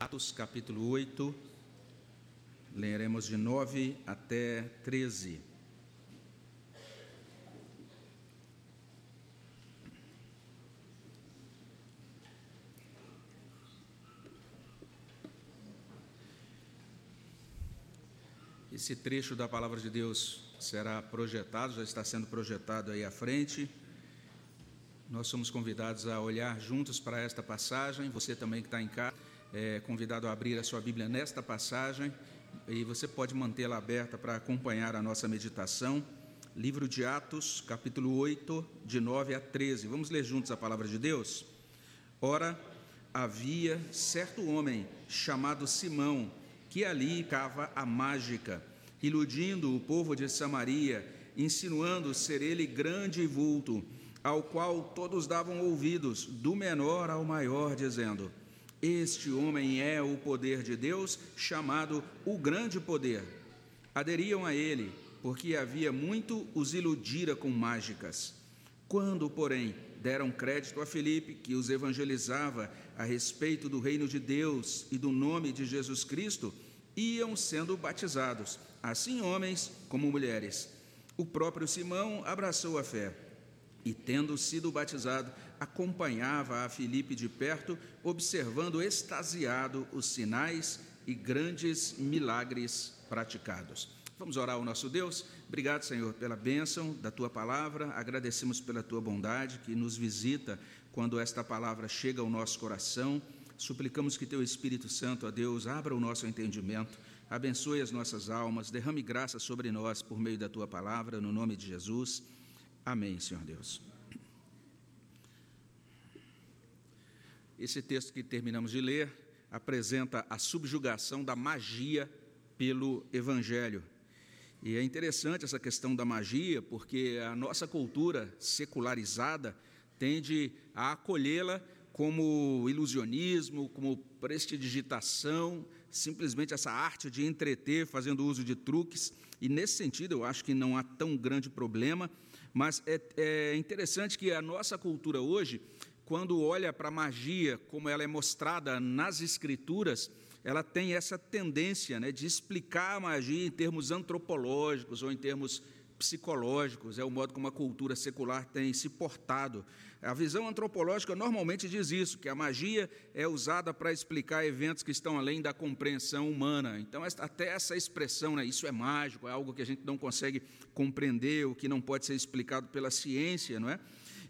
Atos capítulo 8, leremos de 9 até 13. Esse trecho da palavra de Deus será projetado, já está sendo projetado aí à frente. Nós somos convidados a olhar juntos para esta passagem. Você também que está em casa é convidado a abrir a sua Bíblia nesta passagem e você pode mantê-la aberta para acompanhar a nossa meditação. Livro de Atos, capítulo 8, de 9 a 13. Vamos ler juntos a palavra de Deus? Ora, havia certo homem chamado Simão, que ali cava a mágica, iludindo o povo de Samaria, insinuando ser ele grande vulto, ao qual todos davam ouvidos, do menor ao maior, dizendo: Este homem é o poder de Deus, chamado o grande poder. Aderiam a ele, porque havia muito os iludira com mágicas. Quando, porém, deram crédito a Felipe, que os evangelizava a respeito do reino de Deus e do nome de Jesus Cristo, iam sendo batizados, assim homens como mulheres. O próprio Simão abraçou a fé e, tendo sido batizado, acompanhava a Filipe de perto, observando extasiado os sinais e grandes milagres praticados. Vamos orar ao nosso Deus? Obrigado, Senhor, pela bênção da tua palavra. Agradecemos pela tua bondade que nos visita quando esta palavra chega ao nosso coração. Suplicamos que teu Espírito Santo, ó Deus, abra o nosso entendimento, abençoe as nossas almas, derrame graça sobre nós por meio da tua palavra, no nome de Jesus. Amém, Senhor Deus. Esse texto que terminamos de ler apresenta a subjugação da magia pelo Evangelho. E é interessante essa questão da magia, porque a nossa cultura secularizada tende a acolhê-la como ilusionismo, como prestidigitação, simplesmente essa arte de entreter fazendo uso de truques. E nesse sentido, eu acho que não há tão grande problema, mas é, é interessante que a nossa cultura hoje, quando olha para a magia como ela é mostrada nas Escrituras, ela tem essa tendência né, de explicar a magia em termos antropológicos ou em termos psicológicos, é o modo como a cultura secular tem se portado. A visão antropológica normalmente diz isso, que a magia é usada para explicar eventos que estão além da compreensão humana. Então, até essa expressão, né, isso é mágico, é algo que a gente não consegue compreender, o que não pode ser explicado pela ciência, não é?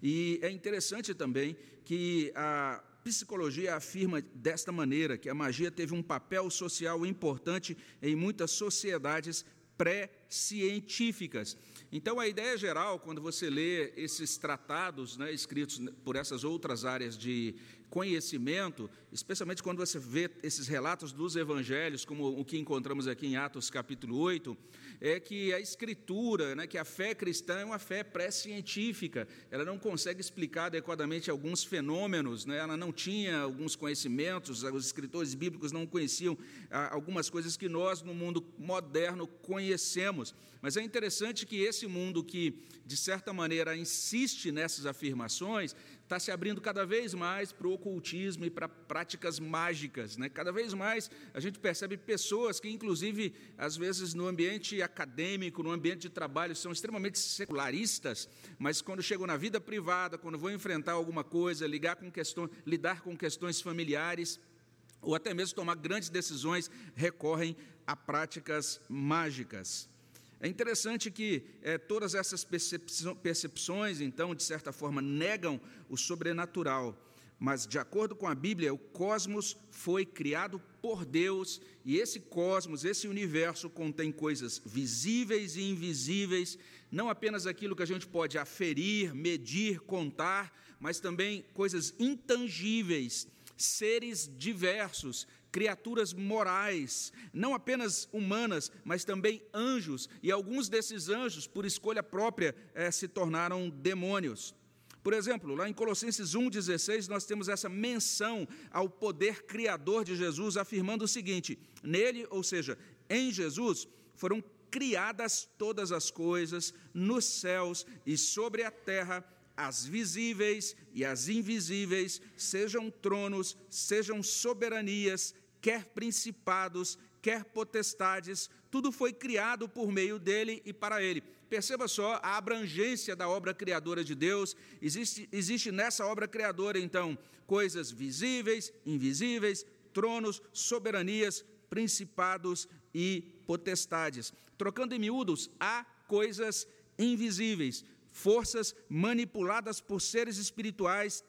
E é interessante também que a psicologia afirma desta maneira que a magia teve um papel social importante em muitas sociedades pré-científicas. Então, a ideia geral, quando você lê esses tratados né, escritos por essas outras áreas de conhecimento, especialmente quando você vê esses relatos dos evangelhos, como o que encontramos aqui em Atos capítulo 8, é que a escritura, né, que a fé cristã é uma fé pré-científica, ela não consegue explicar adequadamente alguns fenômenos, né, ela não tinha alguns conhecimentos, os escritores bíblicos não conheciam ah, algumas coisas que nós, no mundo moderno, conhecemos. Mas é interessante que esse mundo que, de certa maneira, insiste nessas afirmações, está se abrindo cada vez mais para o ocultismo e para práticas mágicas. Né? Cada vez mais a gente percebe pessoas que, inclusive, às vezes no ambiente acadêmico, no ambiente de trabalho, são extremamente secularistas, mas quando chegam na vida privada, quando vão enfrentar alguma coisa, ligar com questões, lidar com questões familiares, ou até mesmo tomar grandes decisões, recorrem a práticas mágicas. É interessante que é, todas essas percepções, então, de certa forma, negam o sobrenatural, mas, de acordo com a Bíblia, o cosmos foi criado por Deus e esse cosmos, esse universo, contém coisas visíveis e invisíveis, não apenas aquilo que a gente pode aferir, medir, contar, mas também coisas intangíveis, seres diversos criaturas morais, não apenas humanas, mas também anjos, e alguns desses anjos, por escolha própria, é, se tornaram demônios. Por exemplo, lá em Colossenses 1,16, nós temos essa menção ao poder criador de Jesus, afirmando o seguinte: nele, ou seja, em Jesus, foram criadas todas as coisas, nos céus e sobre a terra, as visíveis e as invisíveis, sejam tronos, sejam soberanias, quer principados, quer potestades, tudo foi criado por meio dele e para ele. Perceba só a abrangência da obra criadora de Deus. Existe, existe nessa obra criadora, então, coisas visíveis, invisíveis, tronos, soberanias, principados e potestades. Trocando em miúdos, há coisas invisíveis, forças manipuladas por seres espirituais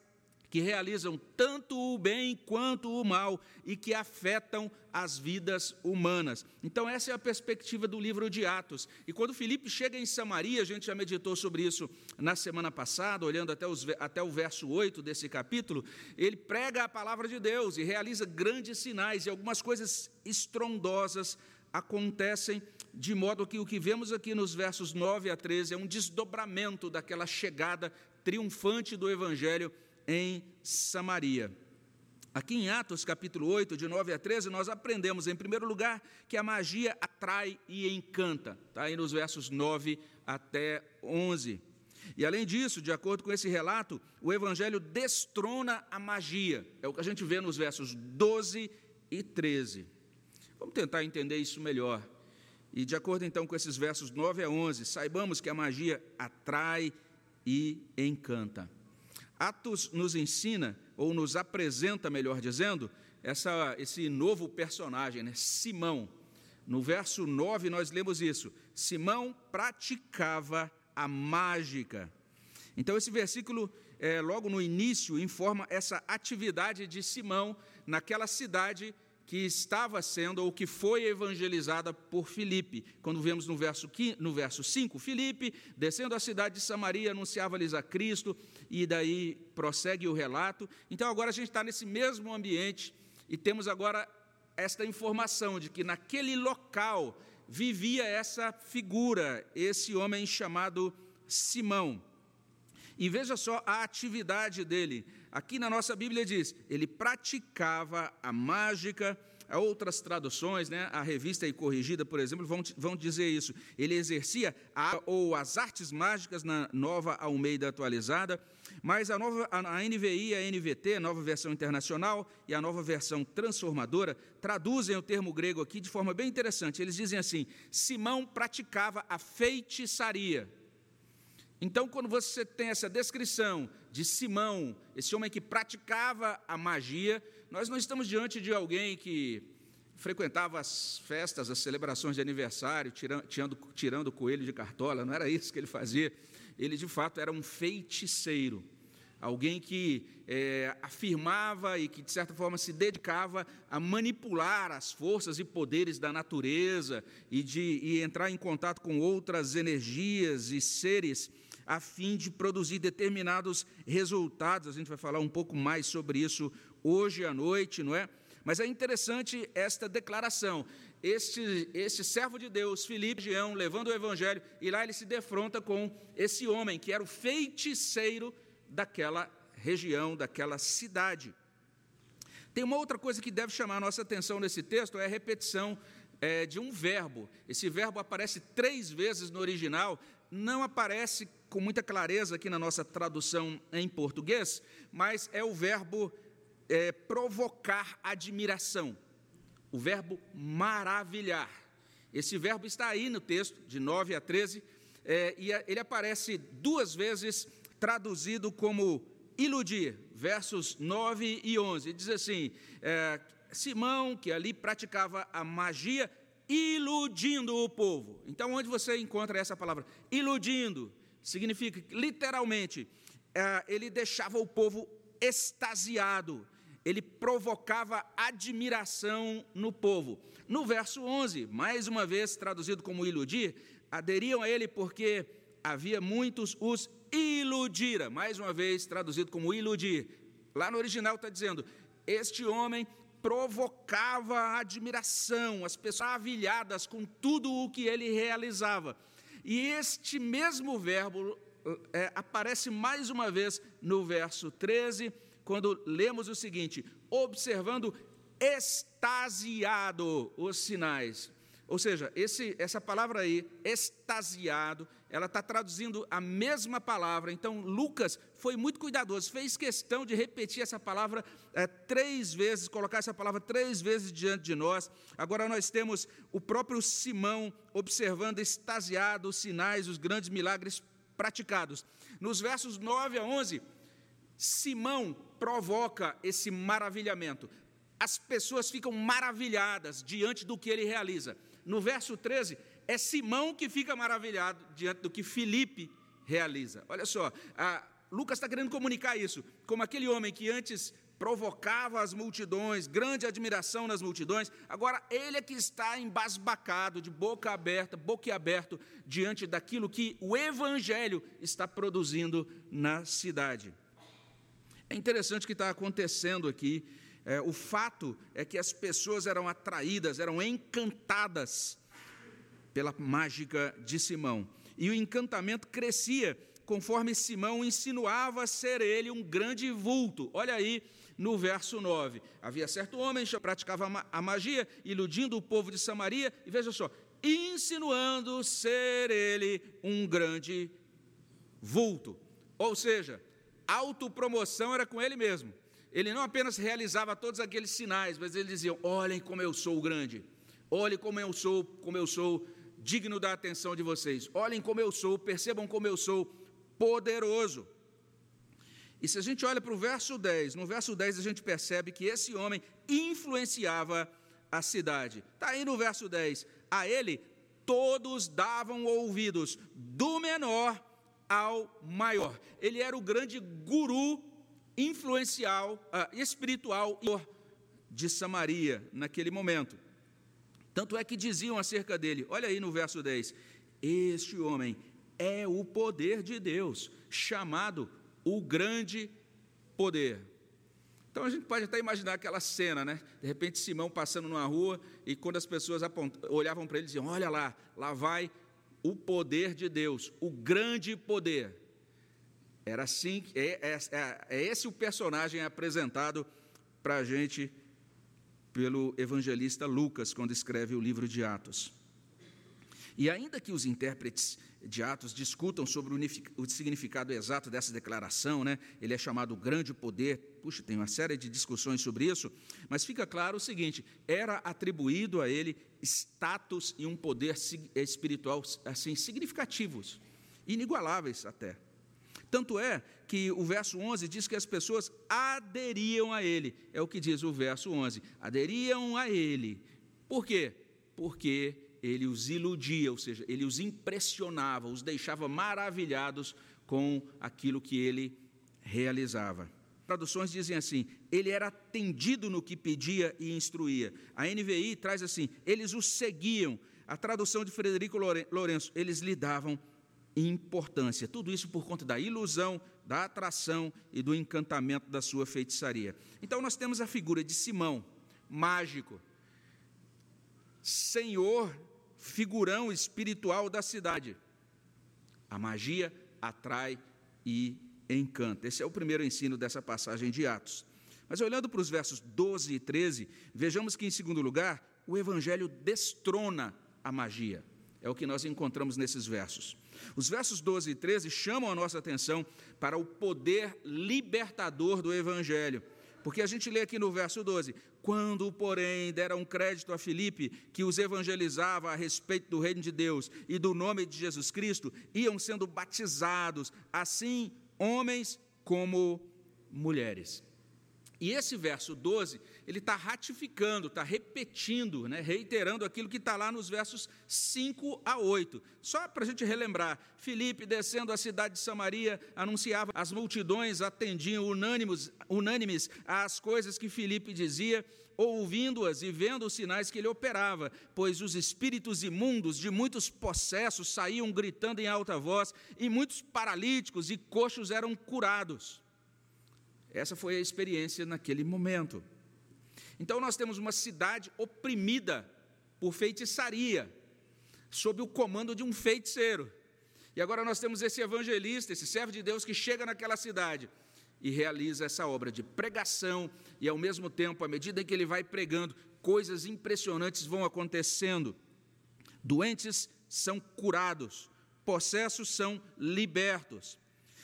que realizam tanto o bem quanto o mal e que afetam as vidas humanas. Então, essa é a perspectiva do livro de Atos. E quando Filipe chega em Samaria, a gente já meditou sobre isso na semana passada, olhando até, os, até o verso 8 desse capítulo, ele prega a palavra de Deus e realiza grandes sinais e algumas coisas estrondosas acontecem, de modo que o que vemos aqui nos versos 9 a 13 é um desdobramento daquela chegada triunfante do Evangelho em Samaria. Aqui em Atos capítulo 8, de 9 a 13, nós aprendemos, em primeiro lugar, que a magia atrai e encanta. Está aí nos versos 9 até 11. E além disso, de acordo com esse relato, o Evangelho destrona a magia. É o que a gente vê nos versos 12 e 13. Vamos tentar entender isso melhor. E de acordo então com esses versos 9 a 11, saibamos que a magia atrai e encanta. Atos nos ensina, ou nos apresenta, melhor dizendo, essa, esse novo personagem, né? Simão. No verso 9 nós lemos isso. Simão praticava a mágica. Então, esse versículo, é, logo no início, informa essa atividade de Simão naquela cidade que estava sendo ou que foi evangelizada por Filipe. Quando vemos no verso, no verso 5, Filipe, descendo a cidade de Samaria, anunciava-lhes a Cristo, e daí prossegue o relato. Então agora a gente está nesse mesmo ambiente e temos agora esta informação de que naquele local vivia essa figura, esse homem chamado Simão. E veja só a atividade dele. Aqui na nossa Bíblia diz: ele praticava a mágica. Outras traduções, né? a revista e corrigida, por exemplo, vão, vão dizer isso. Ele exercia a, ou as artes mágicas na nova Almeida atualizada, mas a, nova, a NVI, a NVT, a nova versão internacional e a nova versão transformadora, traduzem o termo grego aqui de forma bem interessante. Eles dizem assim: Simão praticava a feitiçaria. Então, quando você tem essa descrição de Simão, esse homem que praticava a magia, nós não estamos diante de alguém que frequentava as festas, as celebrações de aniversário, tirando, tirando, coelho de cartola, não era isso que ele fazia. Ele, de fato, era um feiticeiro, alguém que é, afirmava e que, de certa forma, se dedicava a manipular as forças e poderes da natureza e de e entrar em contato com outras energias e seres a fim de produzir determinados resultados. A gente vai falar um pouco mais sobre isso hoje à noite, não é? Mas é interessante esta declaração. Este, este servo de Deus, Filipe Geão, levando o evangelho, e lá ele se defronta com esse homem que era o feiticeiro daquela região, daquela cidade. Tem uma outra coisa que deve chamar a nossa atenção nesse texto, é a repetição é, de um verbo. Esse verbo aparece três vezes no original, não aparece com muita clareza aqui na nossa tradução em português, mas é o verbo é, provocar admiração, o verbo maravilhar. Esse verbo está aí no texto, de 9 a 13, é, e ele aparece duas vezes traduzido como iludir, versos 9 e 11. Diz assim: é, Simão, que ali praticava a magia, iludindo o povo. Então, onde você encontra essa palavra? Iludindo. Significa, literalmente, é, ele deixava o povo extasiado, ele provocava admiração no povo. No verso 11, mais uma vez traduzido como iludir, aderiam a ele porque havia muitos os iludira, mais uma vez traduzido como iludir. Lá no original está dizendo: este homem provocava admiração, as pessoas maravilhadas com tudo o que ele realizava. E este mesmo verbo é, aparece mais uma vez no verso 13, quando lemos o seguinte: observando extasiado os sinais. Ou seja, esse, essa palavra aí, extasiado, ela está traduzindo a mesma palavra. Então, Lucas foi muito cuidadoso, fez questão de repetir essa palavra é, três vezes, colocar essa palavra três vezes diante de nós. Agora, nós temos o próprio Simão observando, extasiado, os sinais, os grandes milagres praticados. Nos versos 9 a 11, Simão provoca esse maravilhamento. As pessoas ficam maravilhadas diante do que ele realiza. No verso 13, é Simão que fica maravilhado diante do que Felipe realiza. Olha só, Lucas está querendo comunicar isso, como aquele homem que antes provocava as multidões, grande admiração nas multidões, agora ele é que está embasbacado, de boca aberta, boquiaberto, diante daquilo que o Evangelho está produzindo na cidade. É interessante o que está acontecendo aqui. É, o fato é que as pessoas eram atraídas, eram encantadas pela mágica de Simão. E o encantamento crescia conforme Simão insinuava ser ele um grande vulto. Olha aí no verso 9. Havia certo homem que praticava a magia, iludindo o povo de Samaria, e veja só, insinuando ser ele um grande vulto. Ou seja, autopromoção era com ele mesmo. Ele não apenas realizava todos aqueles sinais, mas ele dizia: "Olhem como eu sou grande. Olhem como eu sou, como eu sou digno da atenção de vocês. Olhem como eu sou, percebam como eu sou poderoso. E se a gente olha para o verso 10, no verso 10 a gente percebe que esse homem influenciava a cidade. Está aí no verso 10. A ele todos davam ouvidos, do menor ao maior. Ele era o grande guru influencial, uh, espiritual de Samaria naquele momento. Tanto é que diziam acerca dele, olha aí no verso 10: Este homem é o poder de Deus, chamado o grande poder. Então a gente pode até imaginar aquela cena, né? De repente Simão passando numa rua e quando as pessoas olhavam para ele diziam: Olha lá, lá vai o poder de Deus, o grande poder. Era assim, é, é, é, é esse o personagem apresentado para a gente pelo evangelista Lucas, quando escreve o livro de Atos. E ainda que os intérpretes de Atos discutam sobre o significado exato dessa declaração, né? ele é chamado grande poder, puxa, tem uma série de discussões sobre isso, mas fica claro o seguinte: era atribuído a ele status e um poder espiritual assim significativos, inigualáveis até. Tanto é que o verso 11 diz que as pessoas aderiam a ele. É o que diz o verso 11. Aderiam a ele. Por quê? Porque ele os iludia, ou seja, ele os impressionava, os deixava maravilhados com aquilo que ele realizava. Traduções dizem assim: ele era atendido no que pedia e instruía. A NVI traz assim: eles o seguiam. A tradução de Frederico Lourenço, eles lhe davam importância. Tudo isso por conta da ilusão, da atração e do encantamento da sua feitiçaria. Então nós temos a figura de Simão, mágico, senhor, figurão espiritual da cidade. A magia atrai e encanta. Esse é o primeiro ensino dessa passagem de Atos. Mas olhando para os versos 12 e 13, vejamos que, em segundo lugar, o Evangelho destrona a magia. É o que nós encontramos nesses versos. Os versos 12 e 13 chamam a nossa atenção para o poder libertador do Evangelho. Porque a gente lê aqui no verso 12: Quando, porém, deram crédito a Filipe, que os evangelizava a respeito do reino de Deus e do nome de Jesus Cristo, iam sendo batizados, assim homens como mulheres. E esse verso 12, ele está ratificando, está repetindo, né, reiterando aquilo que está lá nos versos 5 a 8. Só para a gente relembrar, Filipe, descendo a cidade de Samaria, anunciava, as multidões atendiam unânimes, unânimes às coisas que Filipe dizia, ouvindo-as e vendo os sinais que ele operava, pois os espíritos imundos de muitos possessos saíam gritando em alta voz, e muitos paralíticos e coxos eram curados. Essa foi a experiência naquele momento. Então, nós temos uma cidade oprimida por feitiçaria, sob o comando de um feiticeiro. E agora nós temos esse evangelista, esse servo de Deus que chega naquela cidade e realiza essa obra de pregação, e ao mesmo tempo, à medida em que ele vai pregando, coisas impressionantes vão acontecendo. Doentes são curados, possessos são libertos.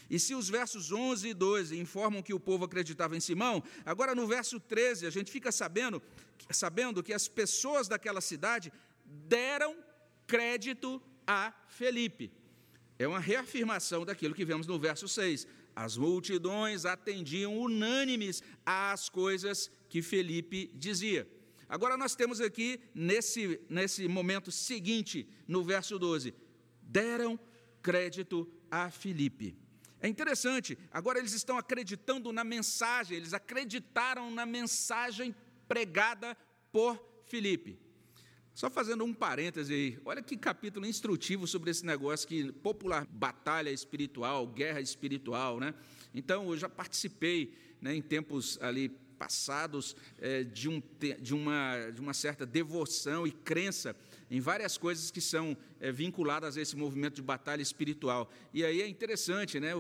E se os versos 11 e 12 informam que o povo acreditava em Simão, agora no verso 13 a gente fica sabendo, sabendo que as pessoas daquela cidade deram crédito a Felipe. É uma reafirmação daquilo que vemos no verso 6. As multidões atendiam unânimes às coisas que Felipe dizia. Agora nós temos aqui, nesse, nesse momento seguinte, no verso 12, deram crédito a Felipe. É interessante, agora eles estão acreditando na mensagem, eles acreditaram na mensagem pregada por Filipe. Só fazendo um parêntese aí, olha que capítulo instrutivo sobre esse negócio que popular batalha espiritual, guerra espiritual, né? Então eu já participei né, em tempos ali passados é, de, um, de, uma, de uma certa devoção e crença em várias coisas que são é, vinculadas a esse movimento de batalha espiritual. E aí é interessante, né?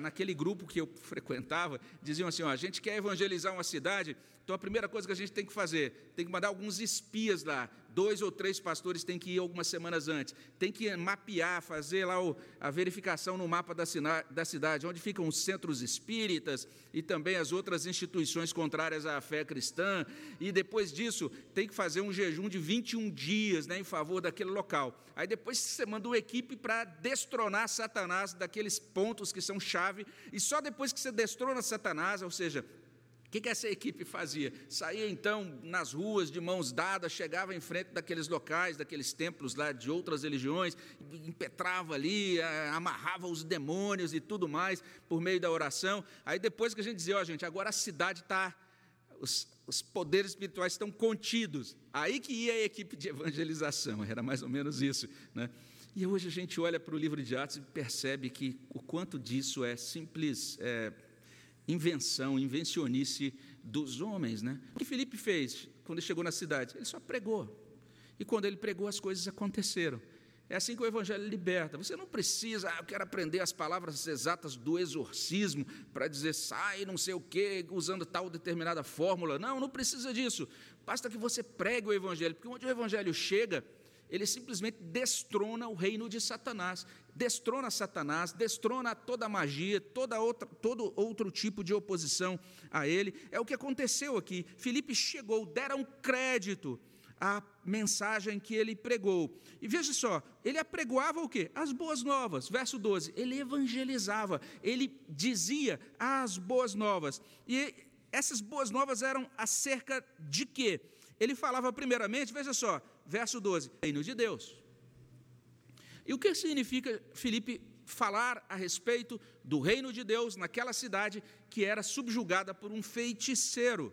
naquele grupo que eu frequentava, diziam assim: ó, a gente quer evangelizar uma cidade, então a primeira coisa que a gente tem que fazer, tem que mandar alguns espias lá, dois ou três pastores têm que ir algumas semanas antes, tem que mapear, fazer lá a verificação no mapa da, da cidade, onde ficam os centros espíritas e também as outras instituições contrárias à fé cristã, e depois disso tem que fazer um jejum de 21 dias né, em favor daquele local. Aí depois você manda uma equipe para destronar Satanás daqueles pontos que são chave, e só depois que você destrona Satanás, ou seja, o que, essa equipe fazia? Saía então nas ruas de mãos dadas, chegava em frente daqueles locais, daqueles templos lá de outras religiões, impetrava ali, amarrava os demônios e tudo mais por meio da oração. Aí depois que a gente dizia, ó oh, gente, agora a cidade está, os, os poderes espirituais estão contidos. Aí que ia a equipe de evangelização, era mais ou menos isso. Né? E hoje a gente olha para o livro de Atos e percebe que o quanto disso é simples. É, invenção, invencionice dos homens. Né? O que Felipe fez quando ele chegou na cidade? Ele só pregou. E quando ele pregou, as coisas aconteceram. É assim que o Evangelho liberta. Você não precisa, ah, eu quero aprender as palavras exatas do exorcismo para dizer sai, não sei o quê, usando tal determinada fórmula. Não, não precisa disso. Basta que você pregue o Evangelho, porque onde o Evangelho chega, ele simplesmente destrona o reino de Satanás, destrona Satanás, destrona toda magia, toda outra, todo outro tipo de oposição a ele. É o que aconteceu aqui. Filipe chegou, deram crédito à mensagem que ele pregou. E veja só, ele apregoava o quê? As boas novas. Verso 12, ele evangelizava, ele dizia as boas novas. E essas boas novas eram acerca de quê? Ele falava primeiramente, veja só, verso 12: Reino de Deus. E o que significa Filipe falar a respeito do reino de Deus naquela cidade que era subjugada por um feiticeiro?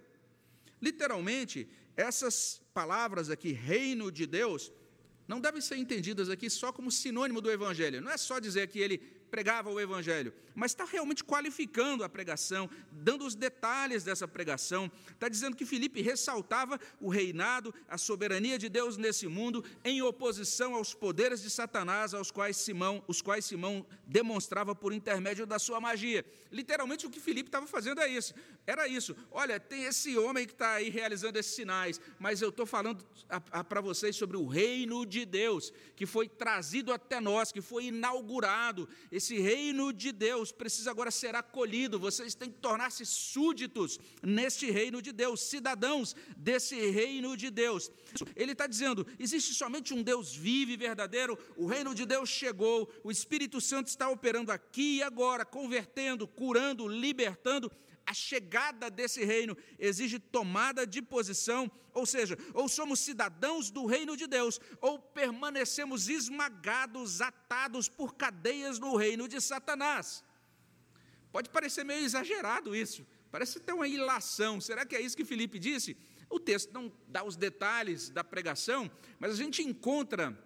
Literalmente, essas palavras aqui, reino de Deus, não devem ser entendidas aqui só como sinônimo do evangelho. Não é só dizer que ele pregava o Evangelho, mas está realmente qualificando a pregação, dando os detalhes dessa pregação. Está dizendo que Filipe ressaltava o reinado, a soberania de Deus nesse mundo, em oposição aos poderes de Satanás, aos quais Simão, os quais Simão demonstrava por intermédio da sua magia. Literalmente o que Filipe estava fazendo é isso. Era isso. Olha, tem esse homem que está aí realizando esses sinais, mas eu estou falando para vocês sobre o reino de Deus, que foi trazido até nós, que foi inaugurado esse reino de Deus precisa agora ser acolhido, vocês têm que tornar-se súditos neste reino de Deus, cidadãos desse reino de Deus. Ele está dizendo: existe somente um Deus vivo e verdadeiro, o reino de Deus chegou, o Espírito Santo está operando aqui e agora, convertendo, curando, libertando a chegada desse reino exige tomada de posição, ou seja, ou somos cidadãos do reino de Deus, ou permanecemos esmagados, atados por cadeias no reino de Satanás. Pode parecer meio exagerado isso, parece ter uma ilação. Será que é isso que Felipe disse? O texto não dá os detalhes da pregação, mas a gente encontra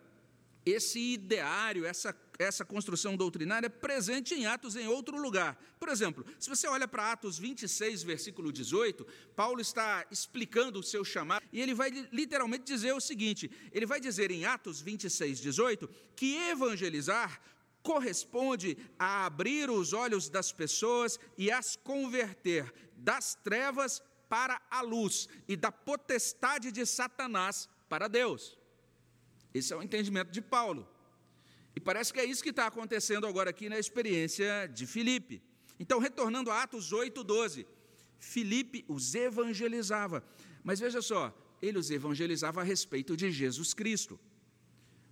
esse ideário, essa essa construção doutrinária presente em Atos em outro lugar. Por exemplo, se você olha para Atos 26, versículo 18, Paulo está explicando o seu chamado e ele vai literalmente dizer o seguinte: ele vai dizer em Atos 26, 18, que evangelizar corresponde a abrir os olhos das pessoas e as converter das trevas para a luz e da potestade de Satanás para Deus. Esse é o entendimento de Paulo. E parece que é isso que está acontecendo agora aqui na experiência de Filipe. Então, retornando a Atos 8, 12, Filipe os evangelizava. Mas veja só, ele os evangelizava a respeito de Jesus Cristo.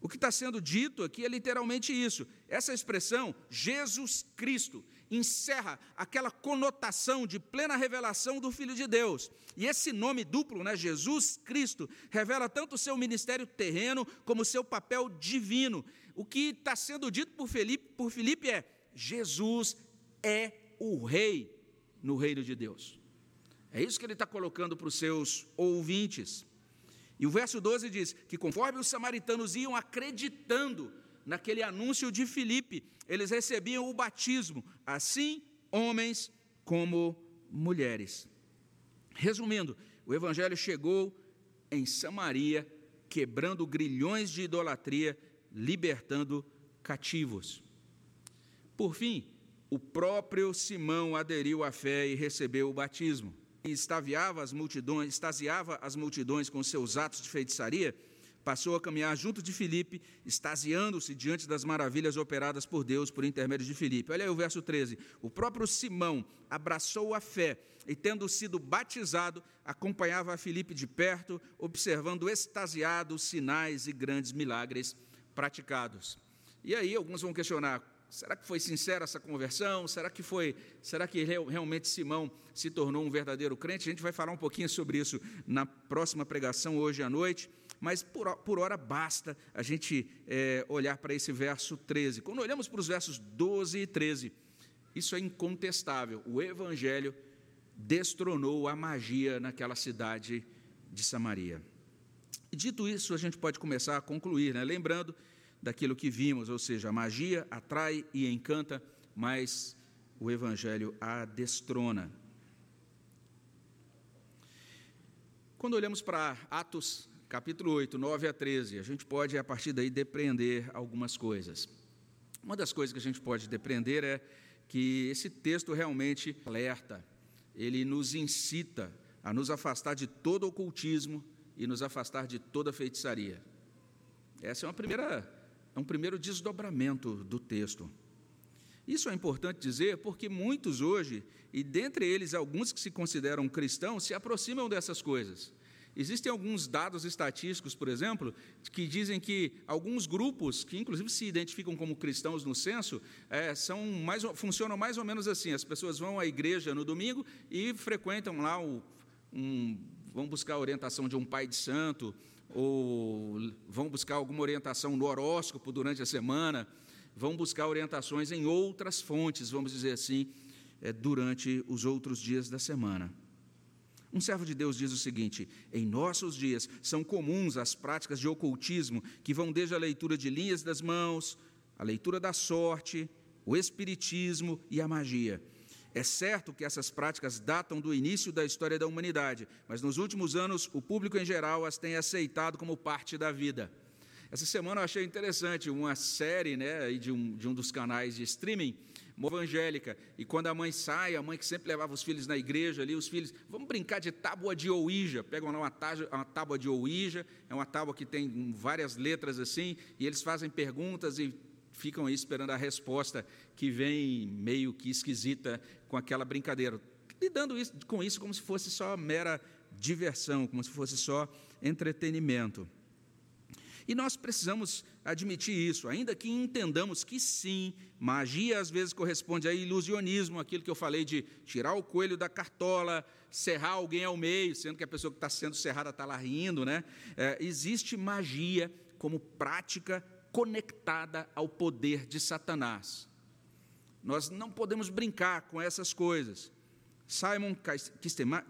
O que está sendo dito aqui é literalmente isso. Essa expressão, Jesus Cristo, encerra aquela conotação de plena revelação do Filho de Deus. E esse nome duplo, né, Jesus Cristo, revela tanto o seu ministério terreno como o seu papel divino. O que está sendo dito por Felipe, por Felipe é: Jesus é o Rei no reino de Deus. É isso que ele está colocando para os seus ouvintes. E o verso 12 diz que conforme os samaritanos iam acreditando naquele anúncio de Filipe, eles recebiam o batismo, assim homens como mulheres. Resumindo, o evangelho chegou em Samaria, quebrando grilhões de idolatria, libertando cativos. Por fim, o próprio Simão aderiu à fé e recebeu o batismo extaviava as multidões, extasiava as multidões com seus atos de feitiçaria, passou a caminhar junto de Filipe, extasiando-se diante das maravilhas operadas por Deus por intermédio de Filipe. Olha aí o verso 13. O próprio Simão abraçou a fé e, tendo sido batizado, acompanhava a Filipe de perto, observando extasiado os sinais e grandes milagres praticados. E aí alguns vão questionar: Será que foi sincera essa conversão? Será que foi? Será que realmente Simão se tornou um verdadeiro crente? A gente vai falar um pouquinho sobre isso na próxima pregação hoje à noite. Mas por, por hora basta a gente é, olhar para esse verso 13. Quando olhamos para os versos 12 e 13, isso é incontestável. O Evangelho destronou a magia naquela cidade de Samaria. Dito isso, a gente pode começar a concluir, né? lembrando daquilo que vimos, ou seja, a magia atrai e encanta, mas o Evangelho a destrona. Quando olhamos para Atos capítulo 8, 9 a 13, a gente pode, a partir daí, depreender algumas coisas. Uma das coisas que a gente pode depreender é que esse texto realmente alerta, ele nos incita a nos afastar de todo ocultismo e nos afastar de toda feitiçaria. Essa é uma primeira é um primeiro desdobramento do texto. Isso é importante dizer porque muitos hoje, e dentre eles alguns que se consideram cristãos, se aproximam dessas coisas. Existem alguns dados estatísticos, por exemplo, que dizem que alguns grupos, que inclusive se identificam como cristãos no censo, é, são mais, funcionam mais ou menos assim: as pessoas vão à igreja no domingo e frequentam lá, o, um, vão buscar a orientação de um pai de santo, ou vão buscar alguma orientação no horóscopo durante a semana, vão buscar orientações em outras fontes, vamos dizer assim, é, durante os outros dias da semana. Um servo de Deus diz o seguinte: em nossos dias são comuns as práticas de ocultismo que vão desde a leitura de linhas das mãos, a leitura da sorte, o espiritismo e a magia. É certo que essas práticas datam do início da história da humanidade, mas nos últimos anos o público em geral as tem aceitado como parte da vida. Essa semana eu achei interessante uma série né, de, um, de um dos canais de streaming, evangélica, e quando a mãe sai, a mãe que sempre levava os filhos na igreja ali, os filhos, vamos brincar de tábua de ouija, pegam lá uma, uma tábua de ouija, é uma tábua que tem várias letras assim, e eles fazem perguntas e ficam aí esperando a resposta que vem meio que esquisita com aquela brincadeira, lidando isso, com isso como se fosse só mera diversão, como se fosse só entretenimento. E nós precisamos admitir isso, ainda que entendamos que sim, magia às vezes corresponde a ilusionismo, aquilo que eu falei de tirar o coelho da cartola, serrar alguém ao meio, sendo que a pessoa que está sendo serrada está lá rindo, né? É, existe magia como prática conectada ao poder de Satanás. Nós não podemos brincar com essas coisas. Simon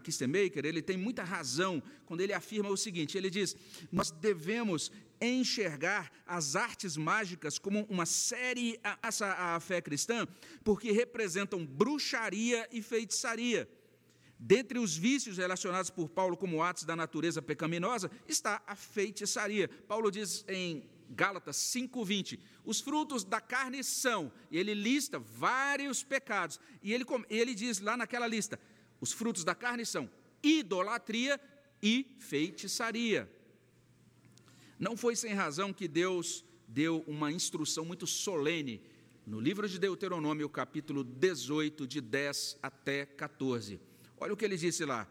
Kistemaker, ele tem muita razão quando ele afirma o seguinte, ele diz, nós devemos enxergar as artes mágicas como uma série a fé cristã, porque representam bruxaria e feitiçaria. Dentre os vícios relacionados por Paulo como atos da natureza pecaminosa, está a feitiçaria. Paulo diz em Gálatas 5:20. Os frutos da carne são, e ele lista vários pecados. E ele, ele diz lá naquela lista: os frutos da carne são idolatria e feitiçaria. Não foi sem razão que Deus deu uma instrução muito solene no livro de Deuteronômio, capítulo 18, de 10 até 14. Olha o que ele disse lá,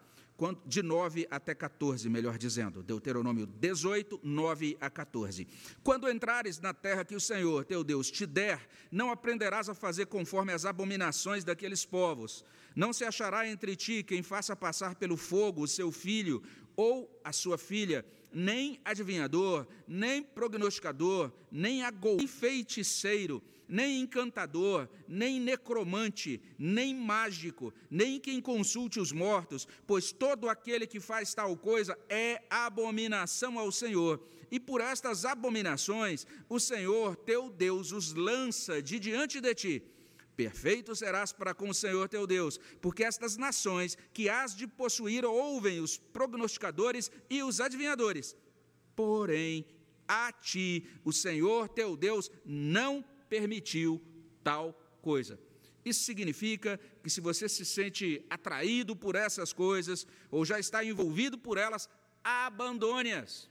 de 9 até 14, melhor dizendo. Deuteronômio 18, 9 a 14. Quando entrares na terra que o Senhor, teu Deus, te der, não aprenderás a fazer conforme as abominações daqueles povos. Não se achará entre ti quem faça passar pelo fogo o seu filho ou a sua filha, nem adivinhador, nem prognosticador, nem agou, nem feiticeiro, nem encantador, nem necromante, nem mágico, nem quem consulte os mortos, pois todo aquele que faz tal coisa é abominação ao Senhor. E por estas abominações o Senhor teu Deus os lança de diante de ti. Perfeito serás para com o Senhor teu Deus, porque estas nações que has de possuir ouvem os prognosticadores e os adivinhadores. Porém, a ti o Senhor teu Deus não permitiu tal coisa. Isso significa que se você se sente atraído por essas coisas ou já está envolvido por elas, abandone-as.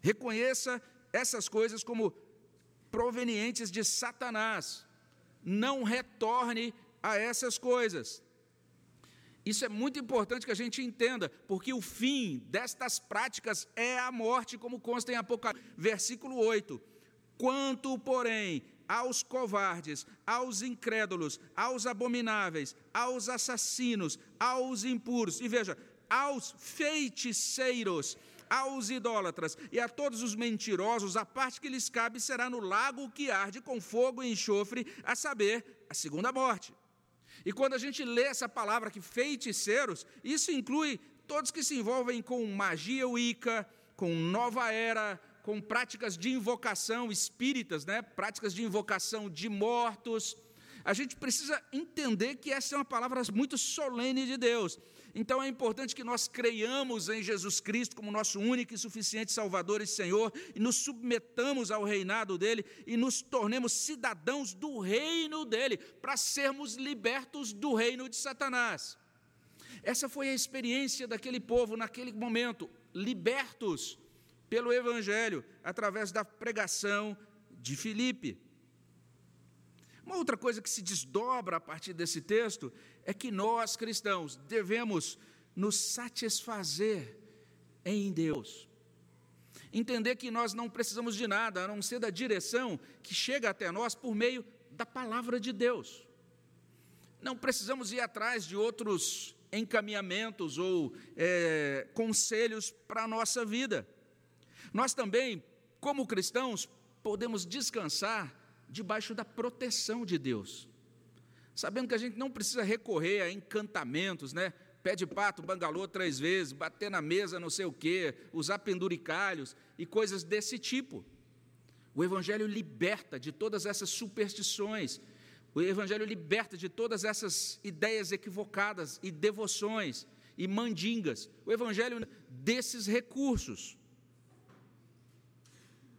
Reconheça essas coisas como provenientes de Satanás não retorne a essas coisas. Isso é muito importante que a gente entenda, porque o fim destas práticas é a morte, como consta em Apocalipse, versículo 8. Quanto, porém, aos covardes, aos incrédulos, aos abomináveis, aos assassinos, aos impuros, e veja, aos feiticeiros, aos idólatras e a todos os mentirosos, a parte que lhes cabe será no lago que arde com fogo e enxofre, a saber, a segunda morte. E quando a gente lê essa palavra que feiticeiros, isso inclui todos que se envolvem com magia wicca, com nova era, com práticas de invocação espíritas, né? práticas de invocação de mortos. A gente precisa entender que essa é uma palavra muito solene de Deus. Então é importante que nós creiamos em Jesus Cristo como nosso único e suficiente Salvador e Senhor, e nos submetamos ao reinado dele e nos tornemos cidadãos do reino dele, para sermos libertos do reino de Satanás. Essa foi a experiência daquele povo naquele momento, libertos pelo Evangelho, através da pregação de Filipe. Uma outra coisa que se desdobra a partir desse texto é que nós, cristãos, devemos nos satisfazer em Deus. Entender que nós não precisamos de nada, a não ser da direção que chega até nós por meio da palavra de Deus. Não precisamos ir atrás de outros encaminhamentos ou é, conselhos para a nossa vida. Nós também, como cristãos, podemos descansar debaixo da proteção de Deus sabendo que a gente não precisa recorrer a encantamentos, né? Pé de pato, bangalô três vezes, bater na mesa não sei o quê, usar penduricalhos e coisas desse tipo. O Evangelho liberta de todas essas superstições, o Evangelho liberta de todas essas ideias equivocadas e devoções e mandingas. O Evangelho desses recursos.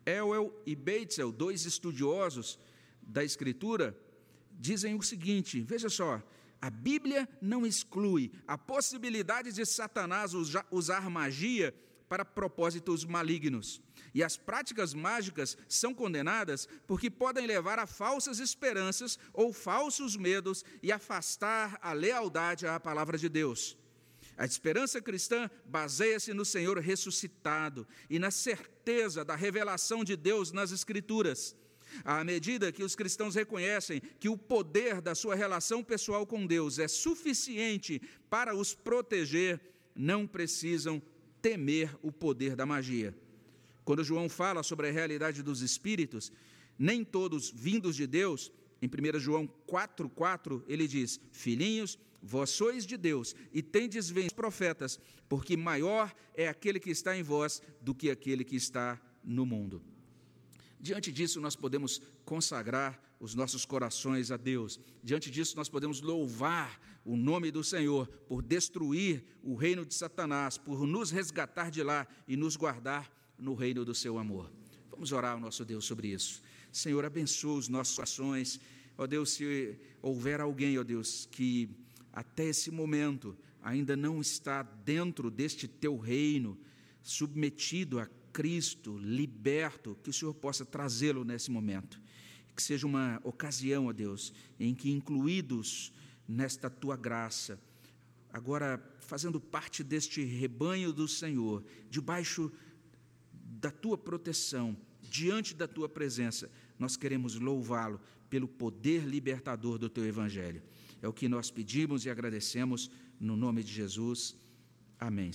Elwell e Beitzel, dois estudiosos da Escritura, dizem o seguinte: veja só, a Bíblia não exclui a possibilidade de Satanás usar magia para propósitos malignos. E as práticas mágicas são condenadas porque podem levar a falsas esperanças ou falsos medos e afastar a lealdade à palavra de Deus. A esperança cristã baseia-se no Senhor ressuscitado e na certeza da revelação de Deus nas Escrituras. À medida que os cristãos reconhecem que o poder da sua relação pessoal com Deus é suficiente para os proteger, não precisam temer o poder da magia. Quando João fala sobre a realidade dos espíritos, nem todos vindos de Deus, em 1 João 4,4, ele diz: Filhinhos, vós sois de Deus e tendes vencido profetas, porque maior é aquele que está em vós do que aquele que está no mundo. Diante disso, nós podemos consagrar os nossos corações a Deus. Diante disso, nós podemos louvar o nome do Senhor por destruir o reino de Satanás, por nos resgatar de lá e nos guardar no reino do seu amor. Vamos orar ao nosso Deus sobre isso. Senhor, abençoa os nossos corações. Ó Deus, se houver alguém, ó Deus, que até esse momento ainda não está dentro deste teu reino, submetido a Cristo, liberto, que o Senhor possa trazê-lo nesse momento. Que seja uma ocasião, ó Deus, em que, incluídos nesta tua graça, agora fazendo parte deste rebanho do Senhor, debaixo da tua proteção, diante da tua presença, nós queremos louvá-lo pelo poder libertador do teu evangelho. É o que nós pedimos e agradecemos no nome de Jesus. Amém.